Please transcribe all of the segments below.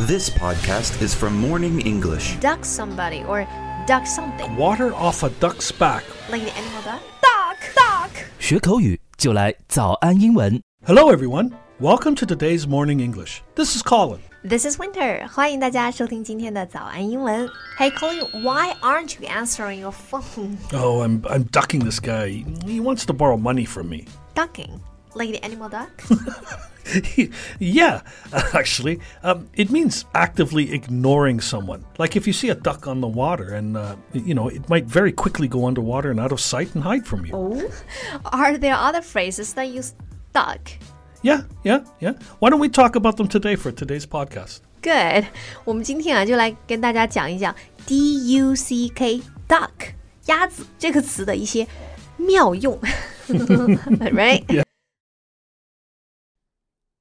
This podcast is from Morning English. duck somebody or duck something. Water off a duck's back. Like the animal duck. Duck, duck. 学口语就来早安英文。 Hello, everyone. Welcome to today's Morning English. This is Colin. This is Winter. 欢迎大家收听今天的早安英文。Hey Colin, why aren't you answering your phone? Oh, I'm, I'm ducking this guy. He wants to borrow money from me. Ducking. Like the animal duck? yeah, actually. Um, it means actively ignoring someone. Like if you see a duck on the water and, uh, you know, it might very quickly go underwater and out of sight and hide from you. Are there other phrases that use duck? Yeah, yeah, yeah. Why don't we talk about them today for today's podcast? Good. 我们今天啊，就来跟大家讲一讲 D U C K duck 鸭子这个词的一些妙用，right？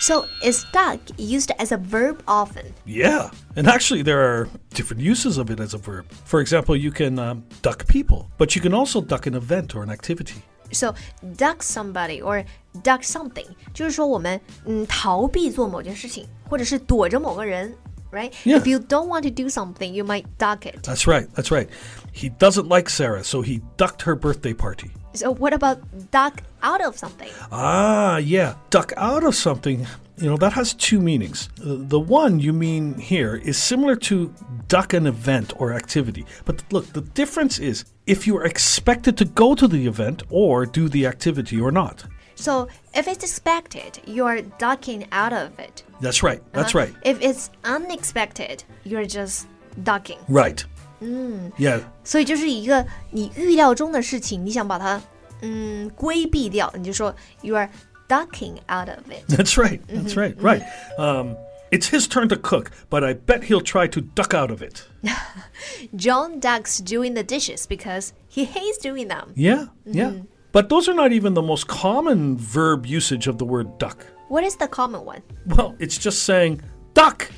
So is duck used as a verb often? Yeah, and actually, there are different uses of it as a verb. For example, you can um, duck people, but you can also duck an event or an activity. So duck somebody or duck something，就是说我们嗯逃避做某件事情，或者是躲着某个人 ，right? Yeah. If you don't want to do something, you might duck it. That's right, that's right. He doesn't like Sarah, so he ducked her birthday party. So what about duck out of something? Ah, yeah, duck out of something. You know, that has two meanings. Uh, the one you mean here is similar to duck an event or activity. But look, the difference is if you are expected to go to the event or do the activity or not. So if it's expected, you're ducking out of it. That's right, that's Uh, right. If it's unexpected, you're just ducking. Right. Yeah, 所以就是一个你预料中的事情，你想把它嗯规避掉，你就说 you are ducking out of it. That's right. That's right. Right. Um, it's his turn to cook, but I bet he'll try to duck out of it. John ducks doing the dishes because he hates doing them. Yeah. Yeah. But those are not even the most common verb usage of the word duck. What is the common one? Well, it's just saying duck.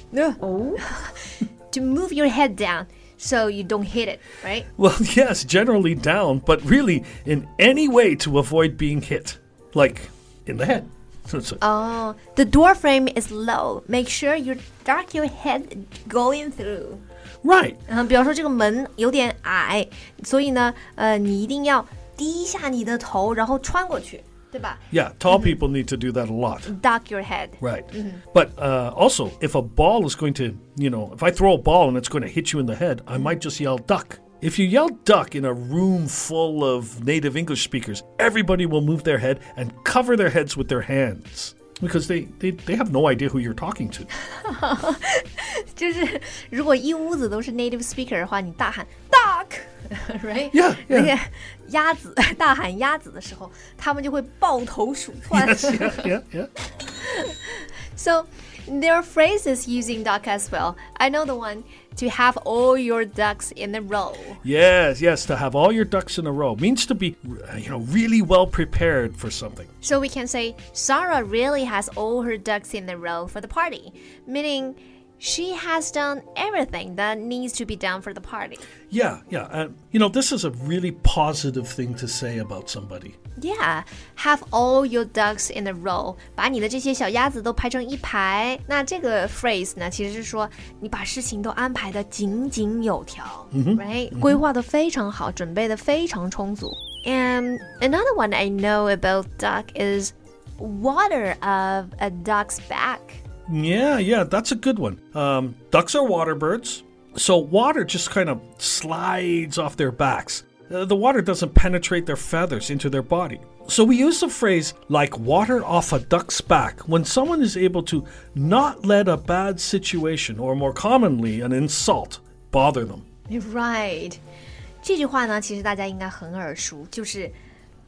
To move your head down so you don't hit it, right? Well, yes, generally down, but really in any way to avoid being hit, like in the head. So it's a- Oh, the door frame is low. Make sure you duck your head going through. right. 嗯，比方说这个门有点矮，所以呢，呃，你一定要 低下你的头，然后穿过去，对吧 Yeah, tall people need to do that a lot. ？Duck your head. Right. But uh, also, if a ball is going to, you know, if I throw a ball and it's going to hit you in the head, I might just yell duck. If you yell duck in a room full of native English speakers, everybody will move their head and cover their heads with their hands because they, they, they have no idea who you're talking to. 就是如果一屋子都是 native speaker 的话，你大喊 duck，right？ Yeah, 那 yeah. 个鸭子大喊鸭子的时候，他们就会抱头鼠窜。 Yes, yeah, yeah, yeah. So there are phrases using duck as well. I know the one to have all your ducks in a row. Yes, yes, to have all your ducks in a row means to be, you know, really well prepared for something. So we can say Sarah really has all her ducks in a row for the party, meaning she has done everything that needs to be done for the party. Yeah, yeah. Uh, you know, this is a really positive thing to say about somebody. Yeah, have all your ducks in a row，把你的这些小鸭子都排成一排。那这个 phrase 呢，其实是说你把事情都安排的井井有条、r i g h t 规划的非常好，准备的非常充足。And another one I know about duck is water of a duck's back. Yeah, yeah, that's a good one. Um, ducks are water birds, so water just kind of slides off their backs. Uh, the water doesn't penetrate their feathers into their body. So we use the phrase like water off a duck's back when someone is able to not let a bad situation, or more commonly, an insult, bother them. Right，这句话呢，其实大家应该很耳熟，就是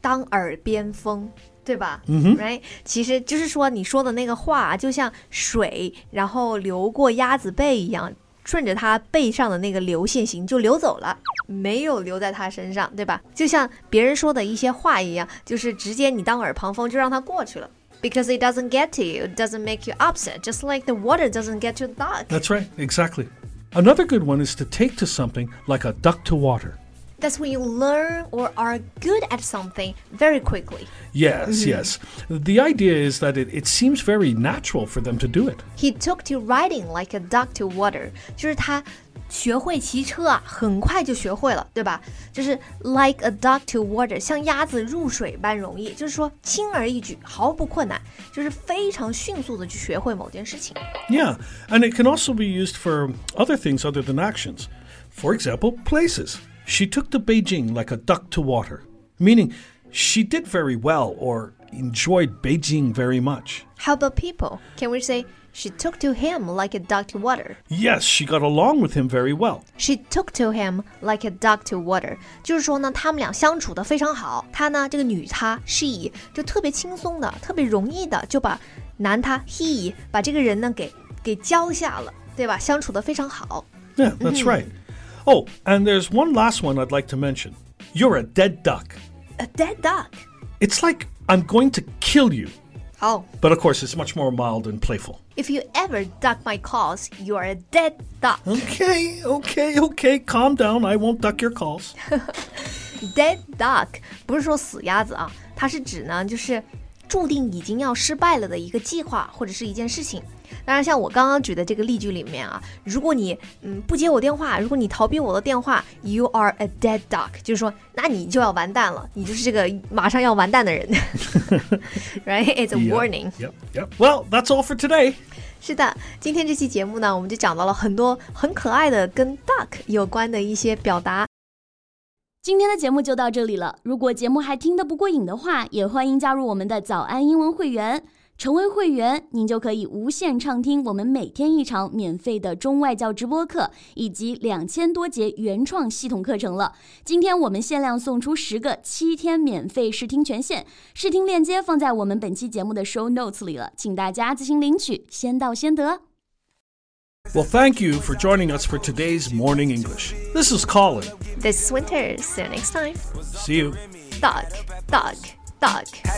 当耳边风。对吧？嗯哼，right，其实就是说你说的那个话，就像水然后流过鸭子背一样， 顺着它背上的那个流线型就流走了，没有留在它身上，对吧？就像别人说的一些话一样，就是直接你当耳旁风就让它过去了。Because it doesn't get to you, it doesn't make you upset, just like the water doesn't get to the duck. That's right, exactly. Another good one is to take to something like a duck to water. That's when you learn or are good at something very quickly. Yes, yes. The idea is that it, it seems very natural for them to do it. He took to riding like a duck to water，就是他学会骑车啊，很快就学会了，对吧？就是 like a duck to water，像鸭子入水般容易，就是说轻而易举，毫不困难，就是非常迅速的去学会某件事情。 Yeah, and it can also be used for other things other than actions. For example, places. She took to Beijing like a duck to water, meaning she did very well or enjoyed Beijing very much. How about people? Can we say she took to him like a duck to water? Yes, she got along with him very well. She took to him like a duck to water，就是说呢，他们俩相处的非常好。她呢，这个女她 she 就特别轻松的、特别容易的就把男他 he 把这个人呢给给交下了，对吧？相处的非常好。 Yeah, that's right. Oh, and there's one last one I'd like to mention. You're a dead duck. A dead duck. It's like I'm going to kill you. Oh, But of course, it's much more mild and playful. if you ever duck my calls, you are a dead duck. Okay, okay, okay. Calm down. I won't duck your calls. Dead duck 不是说死鸭子啊，它是指呢，就是注定已经要失败了的一个计划或者是一件事情。 当然，像我刚刚举的这个例句里面啊，如果你嗯不接我电话，如果你逃避我的电话，you are a dead duck，就是说，那你就要完蛋了，你就是这个马上要完蛋的人，right? It's a warning. Yep, yep. Well, that's all for today. 是的，今天这期节目呢，我们就讲到了很多很可爱的跟 duck 有关的一些表达。今天的节目就到这里了。如果节目还听得不过瘾的话，也欢迎加入我们的早安英文会员。成为会员，您就可以无限畅听我们每天一场免费的中外教直播课，以及两千多节原创系统课程了。今天我们限量送出十个七天免费试听权限，试听链接放在我们本期节目的 show notes 里了，请大家自行领取，先到先得。Well, thank you for joining us for today's Morning English. This is Colin. This is Winter. See you next time. See you. Dog, duck, duck.